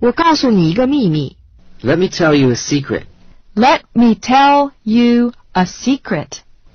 我告诉你一个秘密。Let me tell you a secret. Let me tell you a secret.